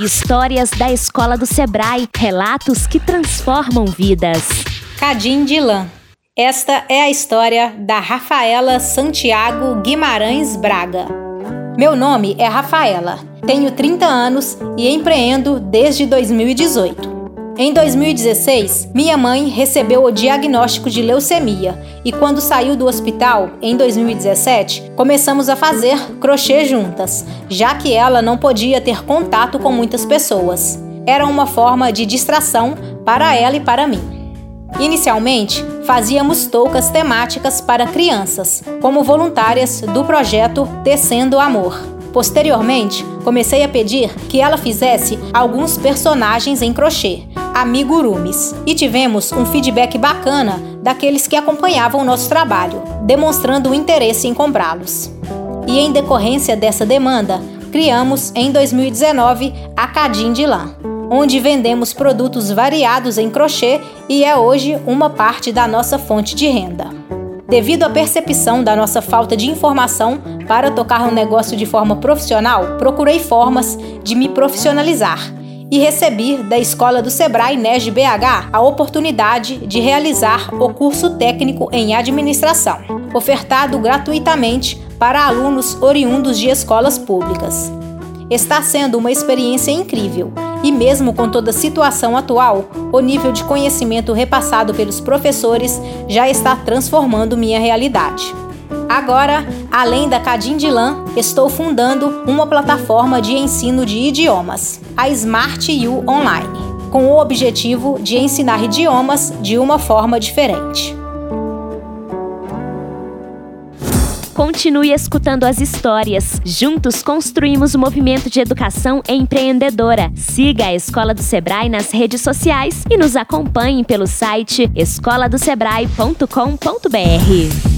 Histórias da Escola do Sebrae, relatos que transformam vidas. Cadim de Lã. Esta é a história da Rafaela Santiago Guimarães Braga. Meu nome é Rafaela, tenho 30 anos e empreendo desde 2018. Em 2016, minha mãe recebeu o diagnóstico de leucemia e, quando saiu do hospital, em 2017, começamos a fazer crochê juntas, já que ela não podia ter contato com muitas pessoas. Era uma forma de distração para ela e para mim. Inicialmente, fazíamos toucas temáticas para crianças, como voluntárias do projeto Tecendo Amor. Posteriormente, comecei a pedir que ela fizesse alguns personagens em crochê, amigurumis, e tivemos um feedback bacana daqueles que acompanhavam o nosso trabalho, demonstrando o interesse em comprá-los. E em decorrência dessa demanda, criamos em 2019 a Cadim de Lã, onde vendemos produtos variados em crochê e é hoje uma parte da nossa fonte de renda. Devido à percepção da nossa falta de informação para tocar um negócio de forma profissional, procurei formas de me profissionalizar e recebi da Escola do Sebrae NESD BH a oportunidade de realizar o curso técnico em administração, ofertado gratuitamente para alunos oriundos de escolas públicas. Está sendo uma experiência incrível e, mesmo com toda a situação atual, o nível de conhecimento repassado pelos professores já está transformando minha realidade. Agora, além da Lã, estou fundando uma plataforma de ensino de idiomas, a Smart U Online, com o objetivo de ensinar idiomas de uma forma diferente. Continue escutando as histórias. Juntos construímos o um movimento de educação empreendedora. Siga a Escola do Sebrae nas redes sociais e nos acompanhe pelo site escoladosebrae.com.br.